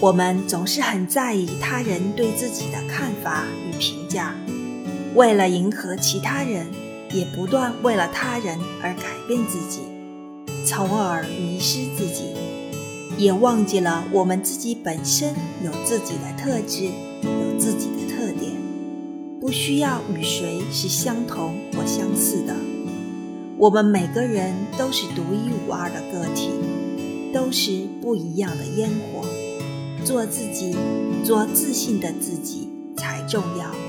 我们总是很在意他人对自己的看法与评价，为了迎合其他人，也不断为了他人而改变自己，从而迷失自己，也忘记了我们自己本身有自己的特质，有自己的特点，不需要与谁是相同或相似的。我们每个人都是独一无二的个体，都是不一样的烟火。做自己，做自信的自己才重要。